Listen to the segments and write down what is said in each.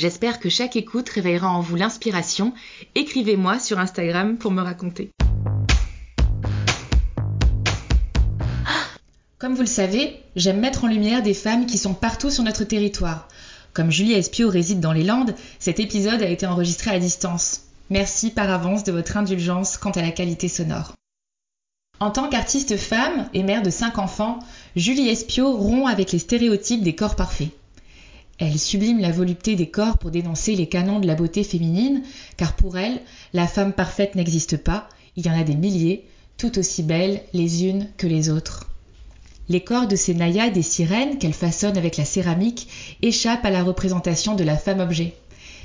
J'espère que chaque écoute réveillera en vous l'inspiration. Écrivez-moi sur Instagram pour me raconter. Comme vous le savez, j'aime mettre en lumière des femmes qui sont partout sur notre territoire. Comme Julie Espio réside dans les Landes, cet épisode a été enregistré à distance. Merci par avance de votre indulgence quant à la qualité sonore. En tant qu'artiste femme et mère de cinq enfants, Julie Espio rompt avec les stéréotypes des corps parfaits. Elle sublime la volupté des corps pour dénoncer les canons de la beauté féminine, car pour elle, la femme parfaite n'existe pas, il y en a des milliers, tout aussi belles les unes que les autres. Les corps de ces naïades et sirènes qu'elle façonne avec la céramique échappent à la représentation de la femme objet.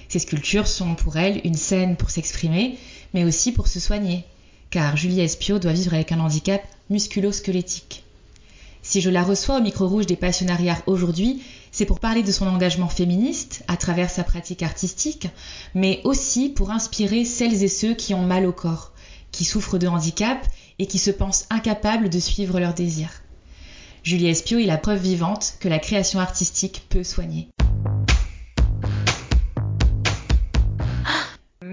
Ces sculptures sont pour elle une scène pour s'exprimer, mais aussi pour se soigner, car Julie Espio doit vivre avec un handicap musculo-squelettique. Si je la reçois au micro rouge des passionnariats aujourd'hui, c'est pour parler de son engagement féministe à travers sa pratique artistique, mais aussi pour inspirer celles et ceux qui ont mal au corps, qui souffrent de handicap et qui se pensent incapables de suivre leurs désirs. Julie Espio est la preuve vivante que la création artistique peut soigner.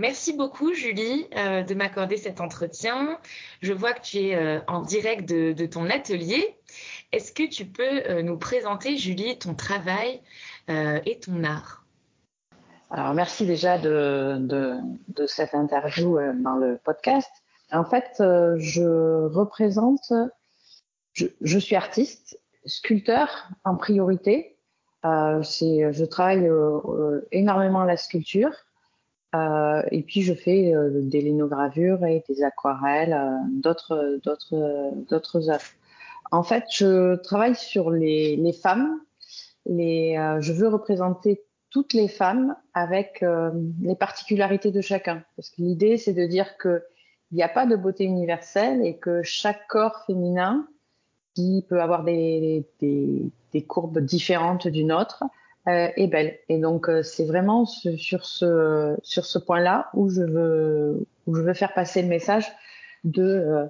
Merci beaucoup Julie euh, de m'accorder cet entretien. Je vois que tu es euh, en direct de, ton atelier. Est-ce que tu peux euh, nous présenter Julie ton travail et ton art? Alors merci déjà de, cette interview dans le podcast. En fait, je représente, je, suis artiste, sculpteur en priorité. je travaille énormément la sculpture. Euh, et puis je fais euh, des linogravures et des aquarelles, euh, d'autres d'autres d'autres œuvres. En fait, je travaille sur les, les femmes. Les, je veux représenter toutes les femmes avec les particularités de chacun. Parce que l'idée, c'est de dire que il n'y a pas de beauté universelle et que chaque corps féminin, qui peut avoir des, des, des courbes différentes d'une autre, euh, est belle. Et donc euh, c'est vraiment sur ce sur ce point-là où je veux où je veux faire passer le message de euh,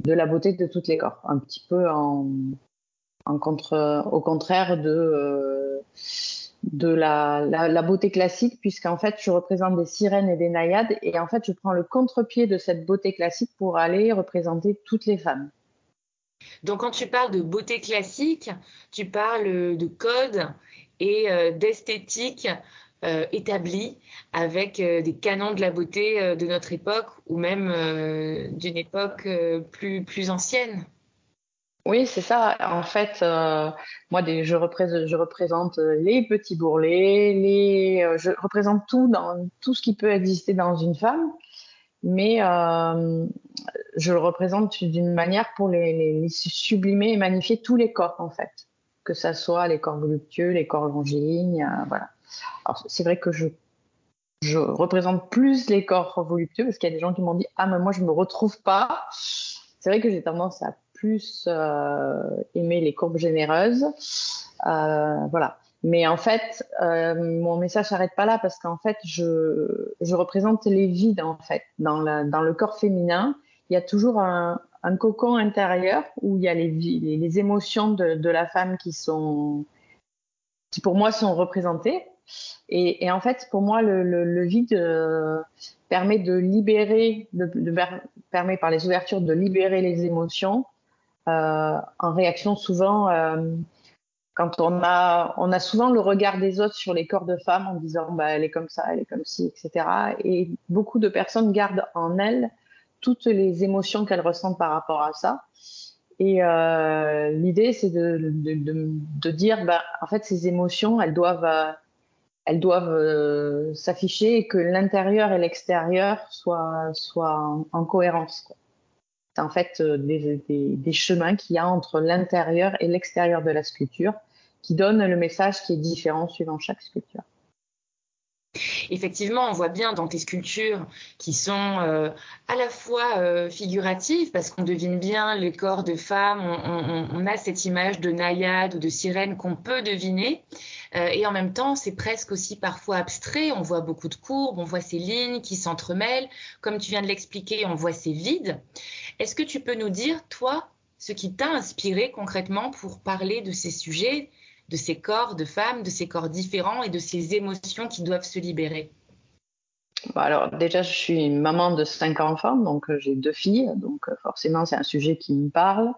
de la beauté de toutes les corps, un petit peu en contre au contraire de de la, la, la, beauté classique, puisqu'en fait, je représente des sirènes et des naïades, et en fait, je prends le contre-pied de cette beauté classique pour aller représenter toutes les femmes. Donc, quand tu parles de beauté classique, tu parles de code et euh, d'esthétique euh, établie avec euh, des canons de la beauté de notre époque ou même d'une époque plus, plus ancienne. Oui, c'est ça. En fait, moi, je, représente, les petits bourrelets, les, je représente tout dans tout ce qui peut exister dans une femme, mais je le représente d'une manière pour les, sublimer et magnifier tous les corps, en fait que ça soit les corps voluptueux, les corps longilines, euh, voilà. Alors c'est vrai que je je représente plus les corps voluptueux parce qu'il y a des gens qui m'ont dit ah mais moi je me retrouve pas. C'est vrai que j'ai tendance à plus euh, aimer les courbes généreuses, euh, voilà. Mais en fait, mon message s'arrête pas là parce qu'en fait, je, je représente les vides en fait dans, la, dans le corps féminin. Il y a toujours un, cocon intérieur où il y a les, les, émotions de, de, la femme qui sont, qui pour moi sont représentées. Et, en fait, pour moi, le, vide euh, permet de libérer, permet par les ouvertures de libérer les émotions euh, en réaction souvent. Euh, quand on a, on a souvent le regard des autres sur les corps de femmes en disant bah, elle est comme ça, elle est comme ci, etc. Et beaucoup de personnes gardent en elles toutes les émotions qu'elles ressentent par rapport à ça. Et l'idée, c'est de, dire, bah, en fait, ces émotions, elles doivent, elles doivent euh, s'afficher et que l'intérieur et l'extérieur soient, en, en cohérence. C'est en fait euh, des chemins qu'il y a entre l'intérieur et l'extérieur de la sculpture qui donnent le message qui est différent suivant chaque sculpture. Effectivement, on voit bien dans tes sculptures qui sont euh, à la fois euh, figuratives parce qu'on devine bien les corps de femmes, on, a cette image de naïade ou de sirène qu'on peut deviner, euh, et en même temps c'est presque aussi parfois abstrait, on voit beaucoup de courbes, on voit ces lignes qui s'entremêlent, comme tu viens de l'expliquer, on voit ces vides. Est-ce que tu peux nous dire, toi, ce qui t'a inspiré concrètement pour parler de ces sujets de ces corps de femmes, de ces corps différents et de ces émotions qui doivent se libérer alors déjà, je suis maman de cinq enfants, donc euh, j'ai deux filles, donc euh, forcément c'est un sujet qui me parle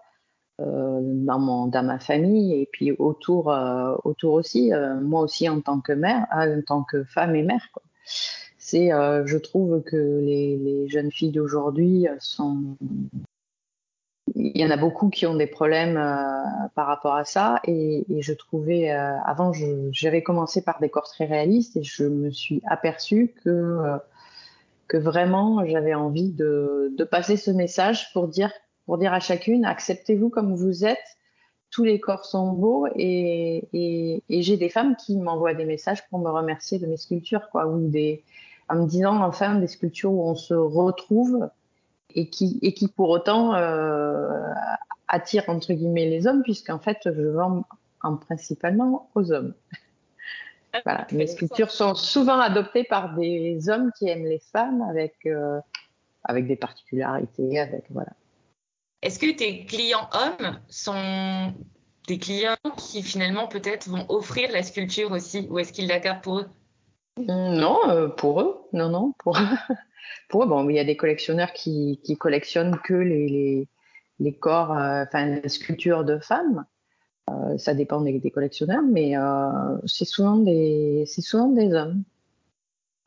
euh, dans, mon, dans ma famille et puis autour, autour aussi, moi aussi en tant que mère, en tant que femme et mère. C'est, je trouve que les jeunes filles d'aujourd'hui sont il y en a beaucoup qui ont des problèmes euh, par rapport à ça. Et, je trouvais euh, avant j'avais commencé par des corps très réalistes et je me suis aperçue que euh, que vraiment j'avais envie de, de, passer ce message pour dire pour dire à chacune acceptez-vous comme vous êtes. Tous les corps sont beaux et, et j'ai des femmes qui m'envoient des messages pour me remercier de mes sculptures quoi ou des en me disant enfin des sculptures où on se retrouve et qui, et qui pour autant euh, attire entre guillemets les hommes, puisqu'en fait, je vends en, principalement aux hommes. Ah, voilà. Mes sculptures sont souvent adoptées par des hommes qui aiment les femmes avec, euh, avec des particularités. Avec, voilà. Est-ce que tes clients hommes sont des clients qui finalement peut-être vont offrir la sculpture aussi ou est-ce qu'ils la gardent pour eux? Non, euh, pour eux. Non, non, pour eux. pour eux, bon, il y a des collectionneurs qui, qui collectionnent que les, les, les corps, euh, enfin les sculptures de femmes. Euh, ça dépend des, des collectionneurs, mais c'est souvent des, c'est souvent des hommes.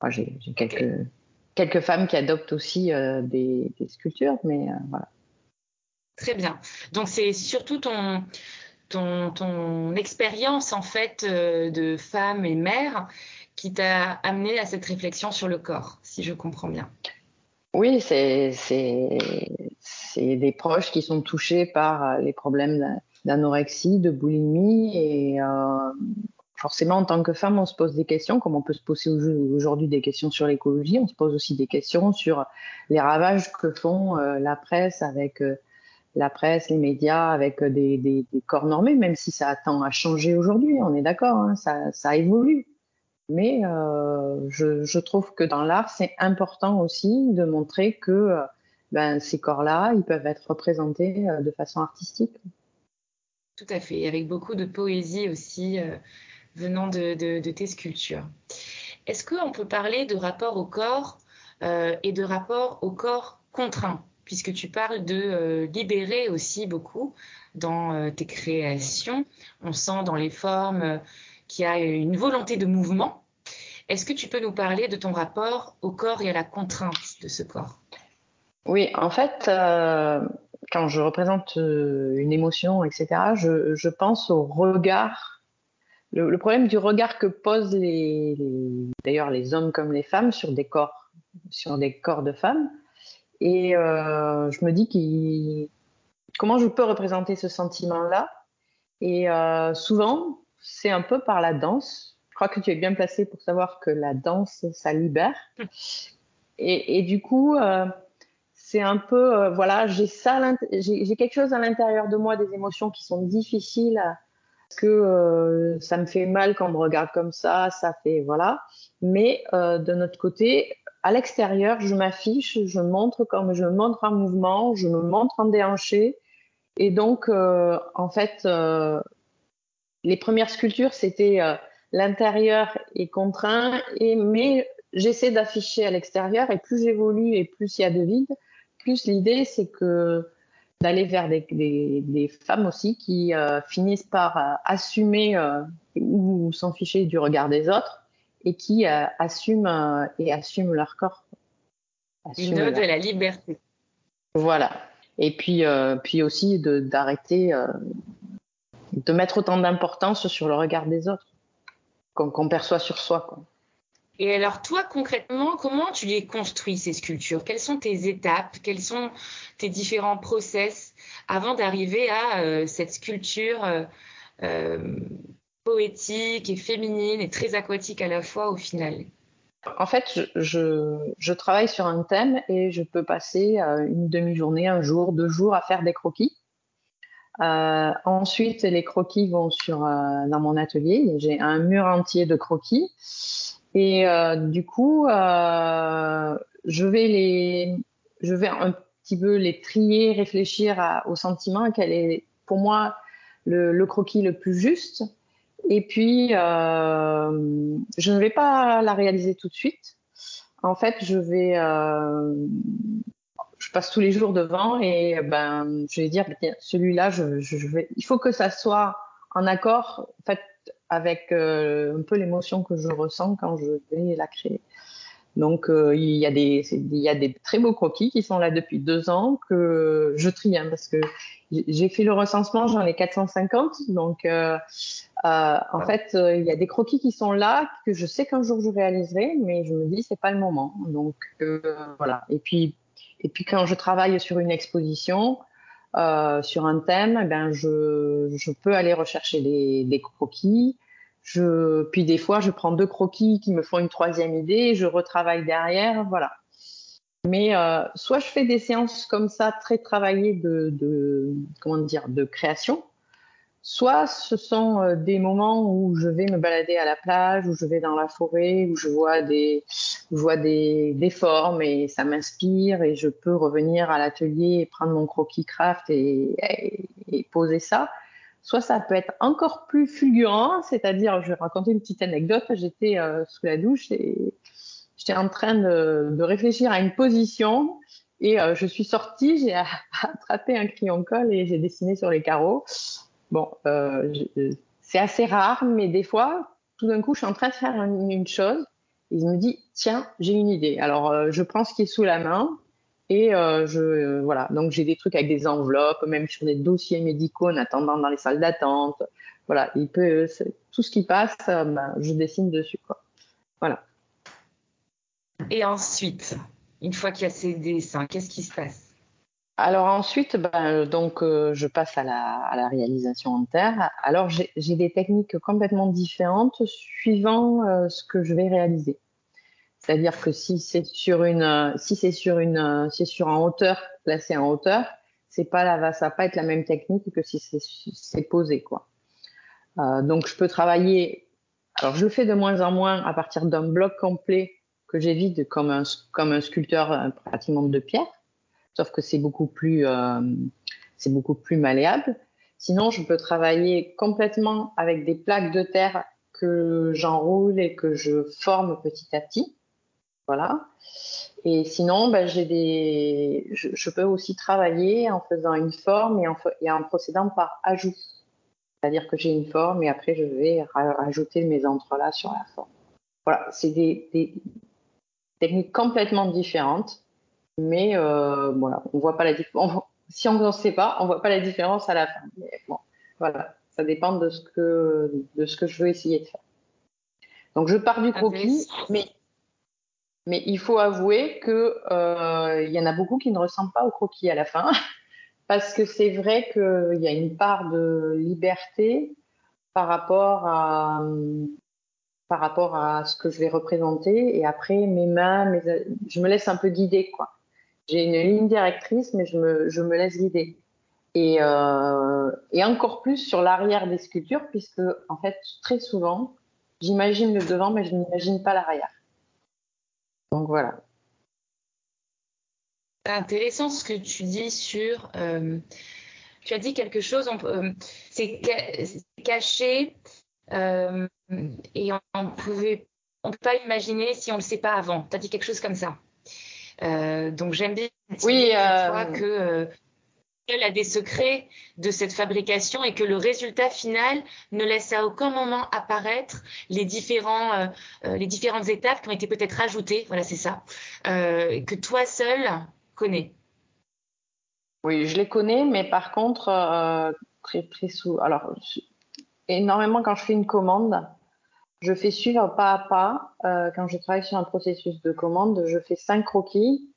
Enfin, j'ai, j'ai quelques, quelques femmes qui adoptent aussi des, des, sculptures, mais voilà. Très bien. Donc c'est surtout ton, ton, ton expérience en fait de femme et mère qui t'a amené à cette réflexion sur le corps, si je comprends bien. Oui, c'est des proches qui sont touchés par euh, les problèmes d'anorexie, de boulimie et euh, forcément en tant que femme, on se pose des questions, comme on peut se poser aujourd'hui des questions sur l'écologie, on se pose aussi des questions sur les ravages que font euh, la presse avec la presse, les médias, avec des, corps normés, même si ça tend à changer aujourd'hui, on est d'accord, hein, ça évolue. Mais euh, je, trouve que dans l'art, c'est important aussi de montrer que euh, ben, ces corps-là, ils peuvent être représentés euh, de façon artistique. Tout à fait, avec beaucoup de poésie aussi venant de, tes sculptures. Est-ce qu'on peut parler de rapport au corps et de rapport au corps contraint? Puisque tu parles de libérer aussi beaucoup dans tes créations. On sent dans les formes qui a une volonté de mouvement. Est-ce que tu peux nous parler de ton rapport au corps et à la contrainte de ce corps? Oui, en fait, euh, quand je représente euh, une émotion, etc., je, pense au regard. Le, problème du regard que posent d'ailleurs les hommes comme les femmes sur des corps, sur des corps de femmes. Et euh, je me dis comment je peux représenter ce sentiment-là? Et souvent, c'est un peu par la danse. Je crois que tu es bien placé pour savoir que la danse, ça libère. Et, et du coup, euh, c'est un peu, euh, voilà, j'ai ça, j'ai quelque chose à l'intérieur de moi, des émotions qui sont difficiles, parce que euh, ça me fait mal quand on me regarde comme ça, ça fait, voilà. Mais euh, de notre côté, à l'extérieur, je m'affiche, je montre comme je montre en mouvement, je me montre en déhanché. Et donc, euh, en fait, euh, les premières sculptures, c'était euh, l'intérieur est contraint, et, mais j'essaie d'afficher à l'extérieur, et plus j'évolue et plus il y a de vide, plus l'idée c'est que d'aller vers des, des, des, femmes aussi qui euh, finissent par euh, assumer ou s'en ficher du regard des autres et qui assument et assument leur corps. Assument Une ode leur... à la liberté. Voilà. Et puis, puis aussi d'arrêter de mettre autant d'importance sur le regard des autres qu'on qu perçoit sur soi. Quoi. Et alors toi, concrètement, comment tu les construis, ces sculptures? Quelles sont tes étapes? Quels sont tes différents process avant d'arriver à euh, cette sculpture euh, euh, poétique et féminine et très aquatique à la fois au final? En fait, je, je, travaille sur un thème et je peux passer une demi-journée, un jour, deux jours à faire des croquis. Euh, ensuite, les croquis vont sur euh, dans mon atelier. J'ai un mur entier de croquis et euh, du coup, euh, je vais les, je vais un petit peu les trier, réfléchir au sentiment quel est pour moi le, le croquis le plus juste. Et puis, euh, je ne vais pas la réaliser tout de suite. En fait, je vais, euh, passe tous les jours devant et ben, je vais dire, celui-là, je, je, vais, il faut que ça soit en accord, en fait, avec euh, un peu l'émotion que je ressens quand je vais la créer. Donc euh, il y a des il y a des très beaux croquis qui sont là depuis deux ans que je trie hein, parce que j'ai fait le recensement, j'en ai 450 donc euh, en fait euh, il y a des croquis qui sont là que je sais qu'un jour je réaliserai mais je me dis c'est pas le moment. Donc voilà. Et puis et puis quand je travaille sur une exposition euh, sur un thème, eh ben je, je peux aller rechercher des, des croquis je, puis des fois, je prends deux croquis qui me font une troisième idée, je retravaille derrière, voilà. Mais euh, soit je fais des séances comme ça, très travaillées de, de comment dire, de création, soit ce sont euh, des moments où je vais me balader à la plage, où je vais dans la forêt, où je vois des, je vois des, des formes et ça m'inspire et je peux revenir à l'atelier et prendre mon croquis craft et, et, et poser ça soit ça peut être encore plus fulgurant, c'est-à-dire, je vais raconter une petite anecdote, j'étais euh, sous la douche et j'étais en train de, de, réfléchir à une position et euh, je suis sortie, j'ai attrapé un crayon colle et j'ai dessiné sur les carreaux. Bon, euh, c'est assez rare, mais des fois, tout d'un coup, je suis en train de faire une, chose je me dis, tiens, j'ai une idée. Alors, euh, je prends ce qui est sous la main, et euh, je euh, voilà, donc j'ai des trucs avec des enveloppes, même sur des dossiers médicaux en attendant dans les salles d'attente. Voilà, il peut tout ce qui passe, euh, ben, je dessine dessus quoi. Voilà. Et ensuite, une fois qu'il y a ces dessins, qu'est-ce qui se passe? Alors ensuite, ben, donc euh, je passe à la, la, réalisation en terre. Alors j'ai des techniques complètement différentes suivant euh, ce que je vais réaliser. C'est-à-dire que si c'est sur une, si c'est sur une, c'est sur hauteur, placé en hauteur, c'est pas là, ça va pas être la même technique que si c'est posé, quoi. Euh, donc je peux travailler. Alors je le fais de moins en moins à partir d'un bloc complet que j'évite comme un, comme un sculpteur euh, pratiquement de pierre, sauf que c'est beaucoup plus, euh, c'est beaucoup plus malléable. Sinon, je peux travailler complètement avec des plaques de terre que j'enroule et que je forme petit à petit. Voilà. Et sinon, ben, j'ai des, je, peux aussi travailler en faisant une forme et en, et procédant par ajout. C'est-à-dire que j'ai une forme et après je vais rajouter mes entrelacs sur la forme. Voilà, c'est des, des, techniques complètement différentes, mais euh, voilà, on voit pas la différence. Si on ne sait pas, on voit pas la différence à la fin. Mais bon, voilà, ça dépend de ce que de ce que je veux essayer de faire. Donc je pars du croquis, mais mais il faut avouer que euh, il y en a beaucoup qui ne ressemblent pas au croquis à la fin, parce que c'est vrai qu'il y a une part de liberté par rapport à par rapport à ce que je vais représenter et après mes mains, mes, je me laisse un peu guider quoi. J'ai une ligne directrice, mais je me, laisse guider. Et, euh, et encore plus sur l'arrière des sculptures, puisque en fait très souvent, j'imagine le devant, mais je n'imagine pas l'arrière. Donc voilà. C'est intéressant ce que tu dis sur. Euh, tu as dit quelque chose, euh, c'est caché et on on peut pas imaginer si on le sait pas avant. Tu as dit quelque chose comme ça. Euh, donc j'aime bien oui, que elle a des secrets de cette fabrication et que le résultat final ne laisse à aucun moment apparaître les différents euh, euh, les différentes étapes qui ont été peut-être ajoutées voilà c'est ça. Euh, que toi seul connais. Oui je les connais mais par contre euh, très très sous alors énormément quand je fais une commande je fais suivre pas à pas euh, quand je travaille sur un processus de commande je fais cinq croquis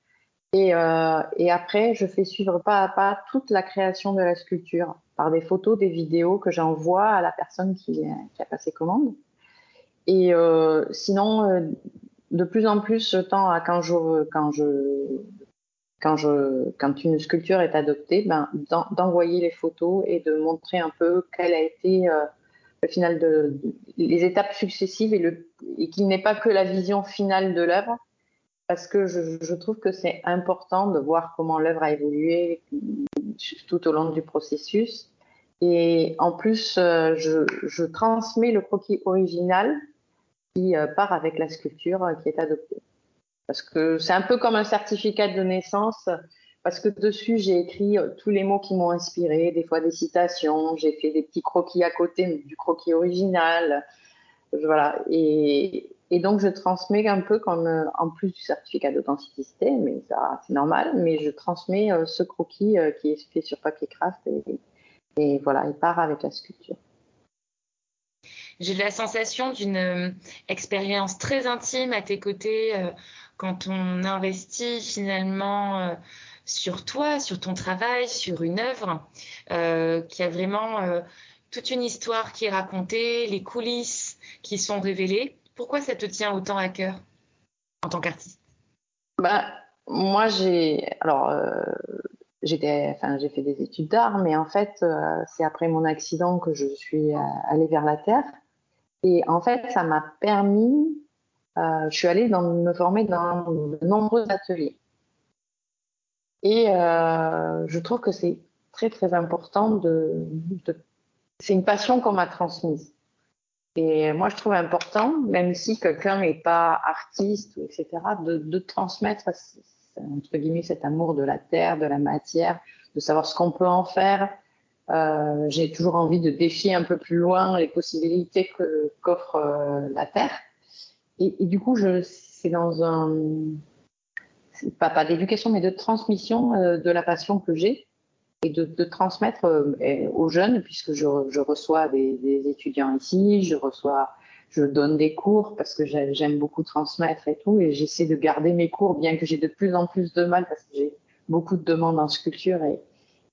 et, euh, et, après, je fais suivre pas à pas toute la création de la sculpture par des photos, des vidéos que j'envoie à la personne qui, a passé commande. Et euh, sinon, de plus en plus, je tends à quand je quand je quand je quand une sculpture est adoptée, ben d'envoyer les photos et de montrer un peu quelle a été le final de, les étapes successives et le et qu'il n'est pas que la vision finale de l'œuvre parce que je, trouve que c'est important de voir comment l'œuvre a évolué tout au long du processus et en plus euh, je, je transmets le croquis original qui euh, part avec la sculpture euh, qui est adoptée. Parce que c'est un peu comme un certificat de naissance, parce que dessus j'ai écrit euh, tous les mots qui m'ont inspiré, des fois des citations, j'ai fait des petits croquis à côté du croquis original, voilà. Et, donc je transmets un peu comme en plus du certificat d'authenticité, mais c'est normal, mais je transmets ce croquis qui est fait sur papier craft et, voilà, il part avec la sculpture. J'ai la sensation d'une euh, expérience très intime à tes côtés euh, quand on investit finalement euh, sur toi, sur ton travail, sur une œuvre, qui a vraiment toute une histoire qui est racontée, les coulisses qui sont révélées. Pourquoi ça te tient autant à cœur en tant qu'artiste? Bah, Moi, j'ai. Alors. Enfin, j'ai fait des études d'art, mais en fait, c'est après mon accident que je suis allée vers la terre. Et en fait, ça m'a permis, euh, je suis allée me former dans de nombreux ateliers. Et euh, je trouve que c'est très très important de, c'est une passion qu'on m'a transmise. Et moi, je trouve important, même si quelqu'un n'est pas artiste, etc., de, transmettre entre guillemets cet amour de la terre, de la matière, de savoir ce qu'on peut en faire, euh, j'ai toujours envie de défier un peu plus loin les possibilités qu'offre euh, la Terre. Et, et, du coup, c'est dans un pas, pas d'éducation, mais de transmission euh, de la passion que j'ai et de, transmettre euh, aux jeunes, puisque je, reçois des, étudiants ici, je reçois, je donne des cours parce que j'aime beaucoup transmettre et tout, et j'essaie de garder mes cours, bien que j'ai de plus en plus de mal parce que j'ai beaucoup de demandes en sculpture et,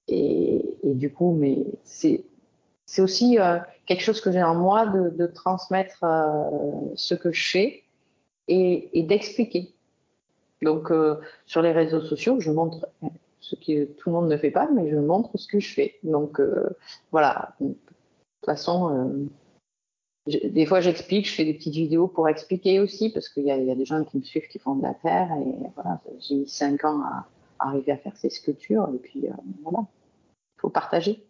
et, du coup, mais c'est c'est aussi euh, quelque chose que j'ai en moi de, transmettre ce que je fais et, et d'expliquer. Donc euh, sur les réseaux sociaux, je montre ce que tout le monde ne fait pas, mais je montre ce que je fais. Donc euh, voilà. De toute façon, euh, des fois j'explique, je fais des petites vidéos pour expliquer aussi, parce qu'il y, a des gens qui me suivent qui font de la terre et voilà, j'ai mis cinq ans à, arriver à faire ces sculptures. Et puis, voilà, il faut partager.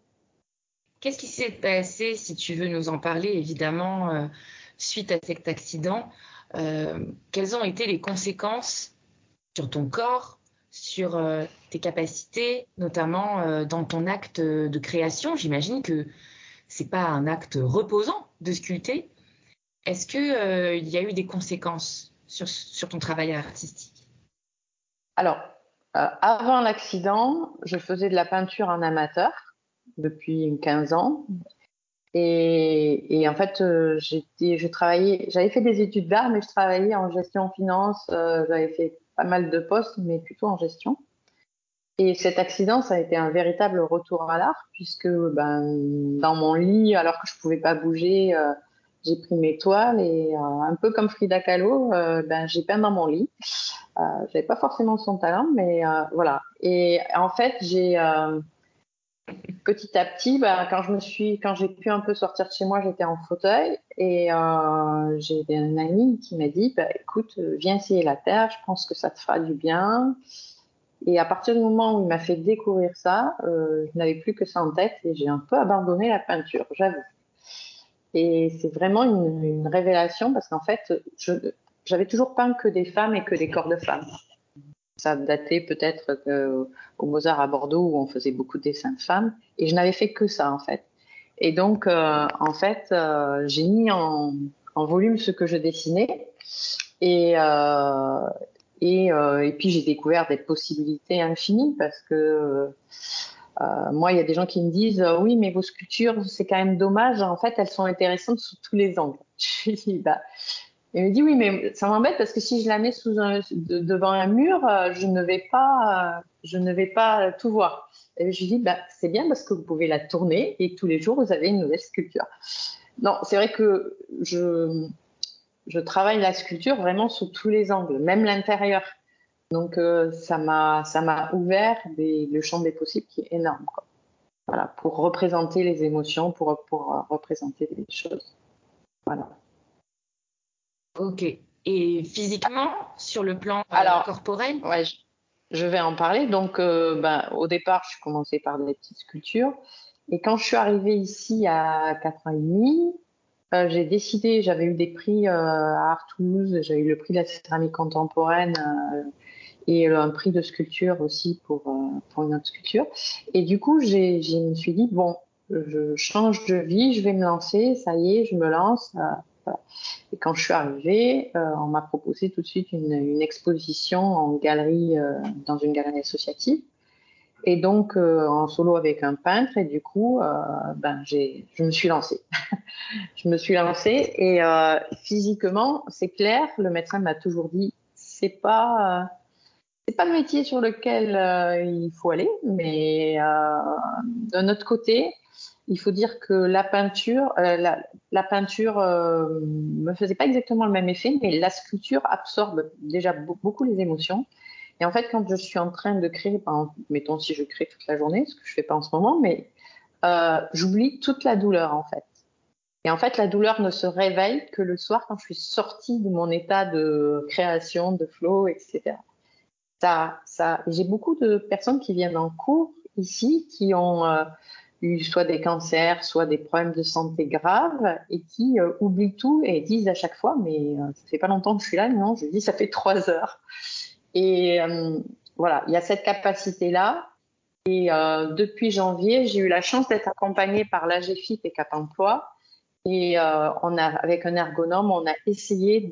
Qu'est-ce qui s'est passé, si tu veux nous en parler, évidemment, suite à cet accident Quelles ont été les conséquences sur ton corps, sur euh, tes capacités, notamment euh, dans ton acte de création J'imagine que c'est pas un acte reposant de sculpter. Est-ce que euh, il y a eu des conséquences sur, ton travail artistique? Alors, euh, avant l'accident, je faisais de la peinture en amateur depuis 15 ans. Et, en fait, j'avais fait des études d'art, mais je travaillais en gestion finance. J'avais fait pas mal de postes, mais plutôt en gestion. Et cet accident, ça a été un véritable retour à l'art, puisque ben, dans mon lit, alors que je pouvais pas bouger, euh, j'ai pris mes toiles et euh, un peu comme Frida Kahlo, euh, ben, j'ai peint dans mon lit. Euh, J'avais pas forcément son talent, mais voilà. Et en fait, j'ai petit à petit, ben, quand je me suis, quand j'ai pu un peu sortir de chez moi, j'étais en fauteuil et euh, j'ai un ami qui m'a dit, bah, écoute, viens essayer la terre, je pense que ça te fera du bien. Et à partir du moment où il m'a fait découvrir ça, euh, je n'avais plus que ça en tête et j'ai un peu abandonné la peinture, j'avoue. Et c'est vraiment une, révélation parce qu'en fait, j'avais toujours peint que des femmes et que des corps de femmes. Ça datait peut-être au Mozart à Bordeaux où on faisait beaucoup de dessins de femmes et je n'avais fait que ça en fait. Et donc, euh, en fait, euh, j'ai mis en, volume ce que je dessinais et, euh, et, et puis j'ai découvert des possibilités infinies parce que moi, il y a des gens qui me disent oui, mais vos sculptures, c'est quand même dommage. En fait, elles sont intéressantes sous tous les angles. Je dis bah. Il me dit oui, mais ça m'embête parce que si je la mets sous un, de, devant un mur, euh, je ne vais pas, euh, je ne vais pas tout voir. Et je lui dis bah c'est bien parce que vous pouvez la tourner et tous les jours vous avez une nouvelle sculpture. Non, c'est vrai que je je travaille la sculpture vraiment sous tous les angles, même l'intérieur. Donc euh, ça m'a ça m'a ouvert le champ des possibles qui est énorme. Quoi. Voilà, pour représenter les émotions, pour pour représenter des choses. Voilà. Ok. Et physiquement, sur le plan euh, Alors, corporel ouais, je, vais en parler. Donc, euh, ben, au départ, je suis commencé par des petites sculptures. Et quand je suis arrivée ici à 4 ans et demi, euh, j'ai décidé, j'avais eu des prix à Art Toulouse, j'ai eu le prix de la céramique contemporaine et un prix de sculpture aussi pour, pour une autre sculpture. Et du coup, j'ai, je me suis dit, bon, je change de vie, je vais me lancer, ça y est, je me lance. Et quand je suis arrivée, euh, on m'a proposé tout de suite une, exposition en galerie, euh, dans une galerie associative. Et donc euh, en solo avec un peintre. Et du coup, ben je me suis lancée. je me suis lancée et physiquement, c'est clair. Le médecin m'a toujours dit, c'est pas c'est pas le métier sur lequel il faut aller, mais d'un autre côté, il faut dire que la peinture, euh, la, peinture euh, me faisait pas exactement le même effet, mais la sculpture absorbe déjà beaucoup les émotions. Et en fait, quand je suis en train de créer, mettons si je crée toute la journée, ce que je fais pas en ce moment, mais euh, j'oublie toute la douleur en fait. Et en fait, la douleur ne se réveille que le soir quand je suis sortie de mon état de création, de flow, etc. Ça, ça, j'ai beaucoup de personnes qui viennent en cours ici qui ont euh, soit des cancers, soit des problèmes de santé graves et qui euh, oublient tout et disent à chaque fois, mais euh, ça fait pas longtemps que je suis là, non, je dis ça fait trois heures. Et euh, voilà, il y a cette capacité-là. Et depuis janvier, j'ai eu la chance d'être accompagnée par l'AGFIP et Cap Emploi. Et avec un ergonome, on a essayé,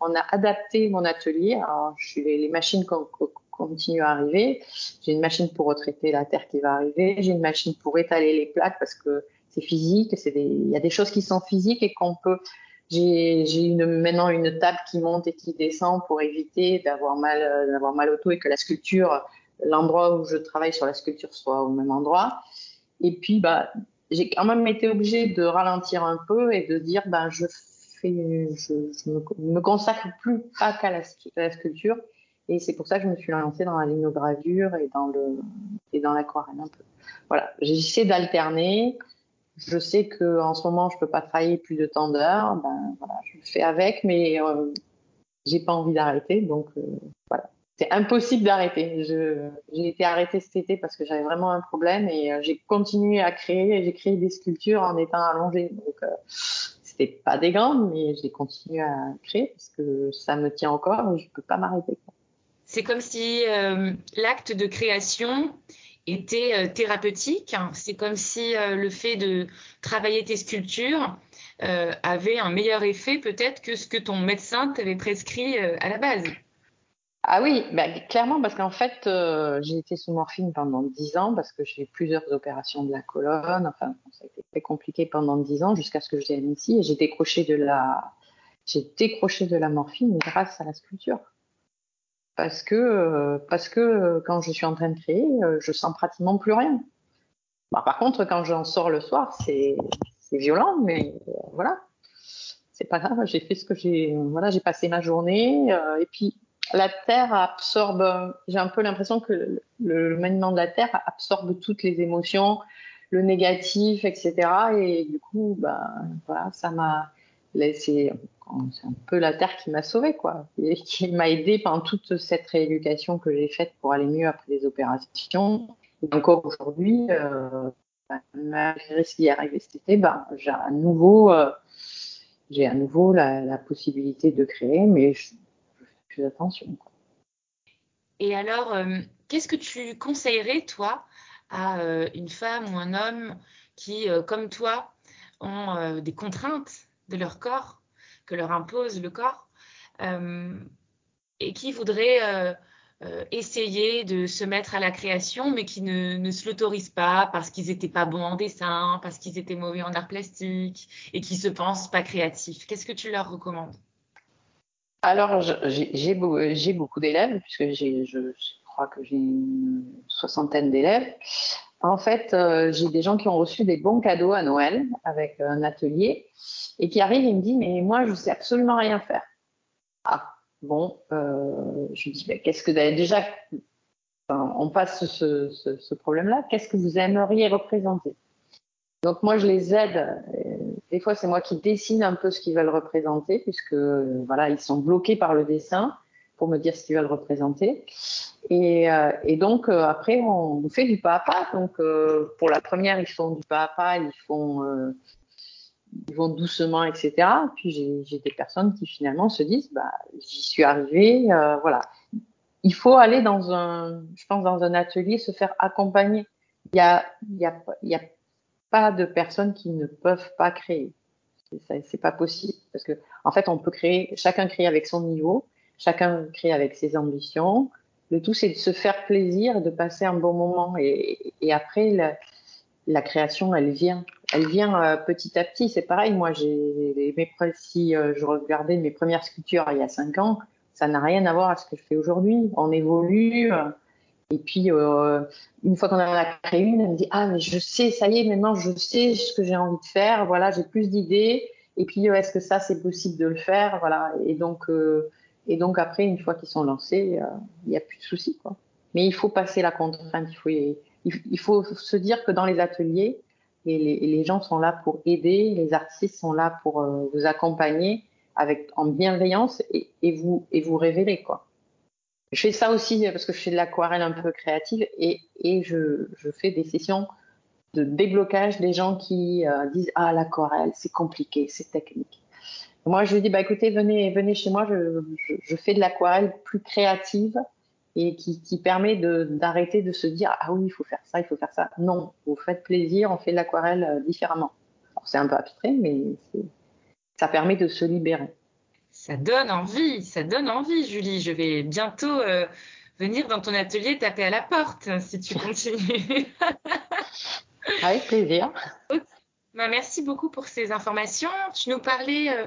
on a adapté mon atelier. Alors, je suis les machines qu'on continue à arriver. J'ai une machine pour retraiter la terre qui va arriver. J'ai une machine pour étaler les plaques parce que c'est physique. Il y a des choses qui sont physiques et qu'on peut. J'ai, maintenant une table qui monte et qui descend pour éviter d'avoir mal, au dos et que la sculpture, l'endroit où je travaille sur la sculpture soit au même endroit. Et puis, bah, j'ai quand même été obligée de ralentir un peu et de dire, ben, je fais, me, consacre plus pas qu'à la sculpture et c'est pour ça que je me suis lancée dans la linogravure et dans le et dans l'aquarelle un peu. Voilà, j'essaie d'alterner. Je sais que en ce moment je peux pas travailler plus de temps d'heures. Ben voilà, je fais avec, mais euh, j'ai pas envie d'arrêter, donc euh, voilà. C'est impossible d'arrêter. J'ai été arrêtée cet été parce que j'avais vraiment un problème et euh, j'ai continué à créer. J'ai créé des sculptures en étant allongée. Donc euh, c'était pas des grandes, mais j'ai continué à créer parce que ça me tient encore et je peux pas m'arrêter. C'est comme si euh, l'acte de création était euh, thérapeutique. C'est comme si euh, le fait de travailler tes sculptures avait un meilleur effet peut-être que ce que ton médecin t'avait prescrit à la base. Ah oui, bah, clairement, parce qu'en fait, j'ai été sous morphine pendant 10 ans parce que j'ai eu plusieurs opérations de la colonne. Enfin, ça a été très compliqué pendant 10 ans jusqu'à ce que je vienne ici et j'ai décroché la, j'ai décroché de la morphine grâce à la sculpture parce que euh, parce que euh, quand je suis en train de créer, euh, je sens pratiquement plus rien. Bah, par contre, quand j'en sors le soir, c'est violent, mais voilà, c'est pas grave. J'ai fait ce que j'ai voilà, j'ai passé ma journée et puis la terre absorbe. J'ai un peu l'impression que le, le maniement de la terre absorbe toutes les émotions, le négatif, etc. Et du coup, bah voilà, ça m'a laissé c'est un peu la terre qui m'a sauvé quoi, et qui m'a aidé pendant toute cette rééducation que j'ai faite pour aller mieux après les opérations. Et encore aujourd'hui, euh, bah, malgré ce qui est arrivé cet été, bah, j'ai à nouveau, euh, j'ai à nouveau la, possibilité de créer, mais je, je fais plus attention. Et alors, euh, qu'est-ce que tu conseillerais toi à euh, une femme ou un homme qui, comme toi, ont des contraintes de leur corps? Que leur impose le corps euh, et qui voudraient euh, euh, essayer de se mettre à la création, mais qui ne, ne se l'autorisent pas parce qu'ils n'étaient pas bons en dessin, parce qu'ils étaient mauvais en art plastique et qui se pensent pas créatifs. Qu'est-ce que tu leur recommandes? Alors, j'ai beaucoup, d'élèves, puisque je crois que j'ai une soixantaine d'élèves. En fait, euh, j'ai des gens qui ont reçu des bons cadeaux à Noël avec un atelier et qui arrivent et me disent mais moi je sais absolument rien faire. Ah bon, euh, je dis mais qu'est-ce que déjà on passe ce, ce, ce problème-là. Qu'est-ce que vous aimeriez représenter? Donc moi je les aide. Des fois c'est moi qui dessine un peu ce qu'ils veulent représenter puisque voilà ils sont bloqués par le dessin pour me dire ce qu'ils veulent représenter. Et, euh, et donc euh, après on fait du pas à pas. Donc euh, pour la première ils font du pas à pas, ils font ils vont doucement, etc. Puis j'ai des personnes qui finalement se disent, bah, j'y suis arrivée, voilà. Il faut aller dans un, je pense, dans un atelier, se faire accompagner. Il y a, il y a, il y a pas de personnes qui ne peuvent pas créer. C'est pas possible parce que, en fait, on peut créer, chacun crée avec son niveau, chacun crée avec ses ambitions. Le tout, c'est de se faire plaisir, de passer un bon moment. Et, après, la, création, elle vient elle vient euh, petit à petit. C'est pareil, moi, mes si euh, je regardais mes premières sculptures il y a cinq ans, ça n'a rien à voir à ce que je fais aujourd'hui. On évolue. Euh, et puis, une fois qu'on en a créé une, elle me dit Ah, mais je sais, ça y est, maintenant, je sais ce que j'ai envie de faire. Voilà, j'ai plus d'idées. Et puis, est-ce que ça, c'est possible de le faire? Voilà. Et donc, et donc après, une fois qu'ils sont lancés, il n'y a plus de soucis. Mais il faut passer la contrainte. Il faut, se dire que dans les ateliers, les, gens sont là pour aider, les artistes sont là pour euh, vous accompagner en bienveillance et, vous révéler. Je fais ça aussi parce que je fais de l'aquarelle un peu créative et, je, fais des sessions de déblocage des gens qui euh, disent ah l'aquarelle c'est compliqué, c'est technique. Moi je dis bah écoutez venez venez chez moi, je, je, je fais de l'aquarelle plus créative et qui, qui permet d'arrêter de, se dire ah oui il faut faire ça, il faut faire ça. Non, vous faites plaisir, on fait de l'aquarelle euh, différemment. C'est un peu abstrait, mais ça permet de se libérer. Ça donne envie, ça donne envie, Julie. Je vais bientôt euh, venir dans ton atelier taper à la porte si tu continues. Avec plaisir. Bah, merci beaucoup pour ces informations. Tu nous parlais euh,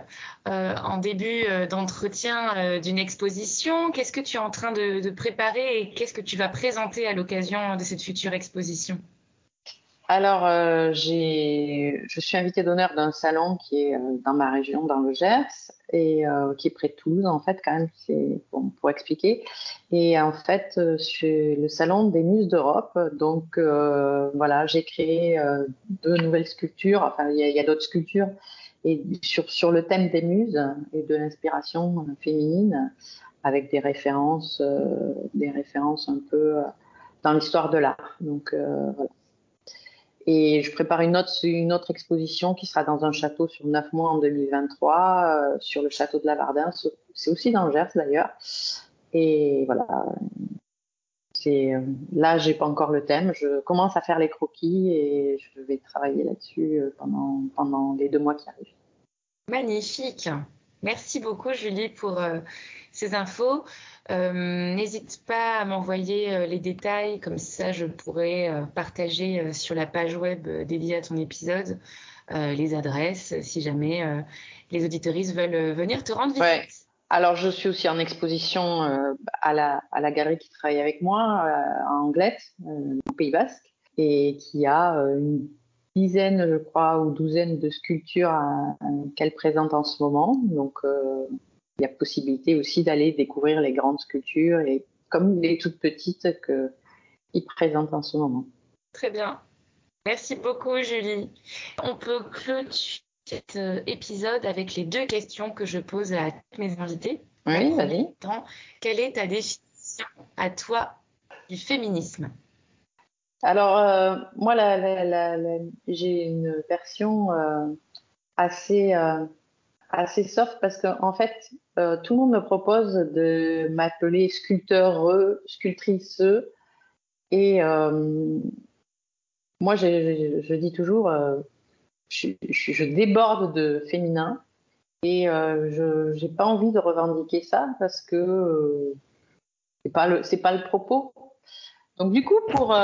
euh, en début euh, d'entretien d'une exposition. Qu'est-ce que tu es en train de, de préparer et qu'est-ce que tu vas présenter à l'occasion de cette future exposition? Alors, euh, je suis invitée d'honneur d'un salon qui est euh, dans ma région, dans le Gers, et euh, qui est près de Toulouse, en fait, quand même, c'est bon, pour expliquer. Et en fait, c'est le salon des Muses d'Europe. Donc, voilà, j'ai créé deux nouvelles sculptures. Enfin, il y a, y a d'autres sculptures et sur, sur le thème des muses et de l'inspiration féminine, avec des références, des références un peu dans l'histoire de l'art. Donc, voilà. Et je prépare une autre, exposition qui sera dans un château sur neuf mois en 2023, euh, sur le château de Lavardin. C'est aussi dans Gers d'ailleurs. Et voilà. C'est, euh, là, j'ai pas encore le thème. Je commence à faire les croquis et je vais travailler là-dessus euh, pendant, pendant les deux mois qui arrivent. Magnifique. Merci beaucoup, Julie, pour euh, ces infos. Euh, n'hésite pas à m'envoyer euh, les détails, comme ça je pourrais partager sur la page web dédiée à ton épisode les adresses, si jamais les auditoristes veulent venir te rendre visite. Alors, je suis aussi en exposition à, la, à la galerie qui travaille avec moi, à Anglette, au Pays Basque, et qui a une dizaine, je crois, ou douzaine de sculptures qu'elle présente en ce moment. Donc, euh, il y a possibilité aussi d'aller découvrir les grandes sculptures et comme les toutes petites qu'il présente en ce moment. Très bien. Merci beaucoup, Julie. On peut clôturer cet euh, épisode avec les deux questions que je pose à mes invités. Oui, vas-y. Quelle est ta définition à toi du féminisme? Alors, euh, moi, j'ai une version euh, assez, euh, assez soft parce qu'en en fait, tout le monde me propose de m'appeler sculpteur, sculptrice. Et moi, je, dis toujours, je, je, déborde de féminin et je n'ai pas envie de revendiquer ça parce que c'est le c'est pas le propos. Donc du coup, pour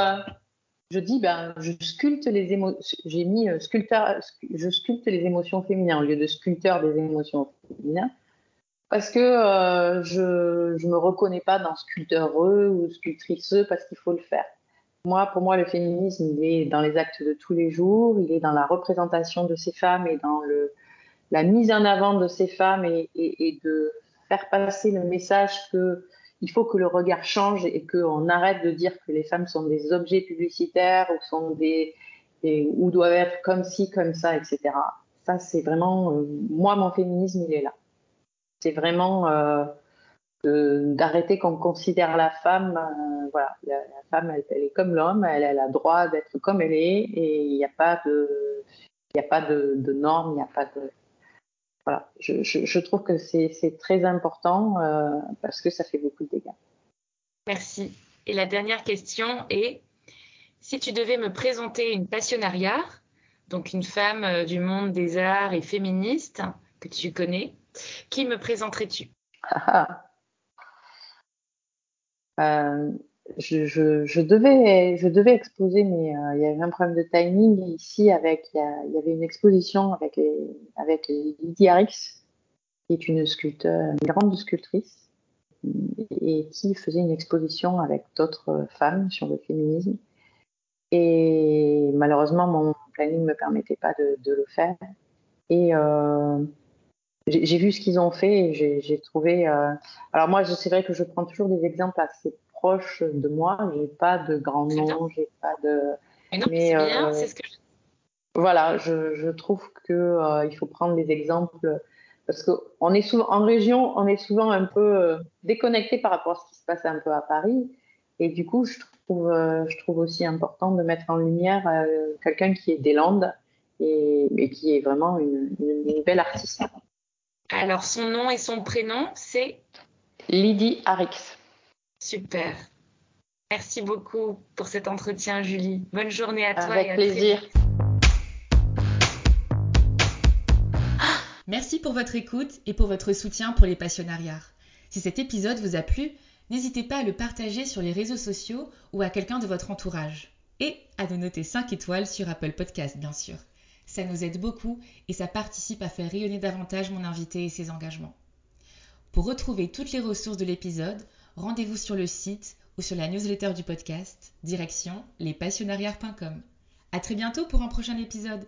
je dis ben je sculpte les émotions j'ai mis euh, je sculpte les émotions féminines au lieu de sculpteur des émotions féminines parce que euh, je je me reconnais pas dans sculpteur ou sculptrice parce qu'il faut le faire Moi, pour moi, le féminisme, il est dans les actes de tous les jours, il est dans la représentation de ces femmes et dans le, la mise en avant de ces femmes et, de faire passer le message que il faut que le regard change et qu'on arrête de dire que les femmes sont des objets publicitaires ou sont des ou doivent être comme ci, comme ça, etc. Ça, c'est vraiment, euh, moi, mon féminisme, il est là. C'est vraiment euh, d'arrêter qu'on considère la femme, euh, voilà, la, femme, elle, est comme l'homme, elle, elle, a droit d'être comme elle est, et il n'y a pas de, il normes, il n'y a pas de, voilà, je, je, trouve que c'est très important euh, parce que ça fait beaucoup de dégâts. Merci. Et la dernière question est, si tu devais me présenter une passionnariat, donc une femme du monde des arts et féministe que tu connais, qui me présenterais-tu? Euh, je, devais, je devais exposer, mais euh, il y avait un problème de timing ici. Avec, il y, avait une exposition avec, les, avec Lydie Harris, qui est une sculpteur, une grande sculptrice, et qui faisait une exposition avec d'autres femmes sur le féminisme. Et malheureusement, mon planning ne me permettait pas de, de, le faire. Et euh, j'ai vu ce qu'ils ont fait et j'ai trouvé. Euh... Alors moi, c'est vrai que je prends toujours des exemples assez proche de moi. J'ai pas de grands noms, j'ai pas de. Mais non, mais c'est bien, euh, c'est ce que. Je... Voilà, je, je trouve que euh, il faut prendre des exemples parce que on est souvent en région, on est souvent un peu déconnecté par rapport à ce qui se passe un peu à Paris. Et du coup, je trouve, je trouve aussi important de mettre en lumière quelqu'un qui est des Landes et, et qui est vraiment une, une, une, belle artiste. Alors, son nom et son prénom, c'est Lydie Harix. Super. Merci beaucoup pour cet entretien, Julie. Bonne journée à toi. Avec et à plaisir. Merci pour votre écoute et pour votre soutien pour les passionnariats. Si cet épisode vous a plu, n'hésitez pas à le partager sur les réseaux sociaux ou à quelqu'un de votre entourage. Et à nous noter 5 étoiles sur Apple Podcast, bien sûr. Ça nous aide beaucoup et ça participe à faire rayonner davantage mon invité et ses engagements. Pour retrouver toutes les ressources de l'épisode, rendez-vous sur le site ou sur la newsletter du podcast, direction lespassionnariats.com. À très bientôt pour un prochain épisode.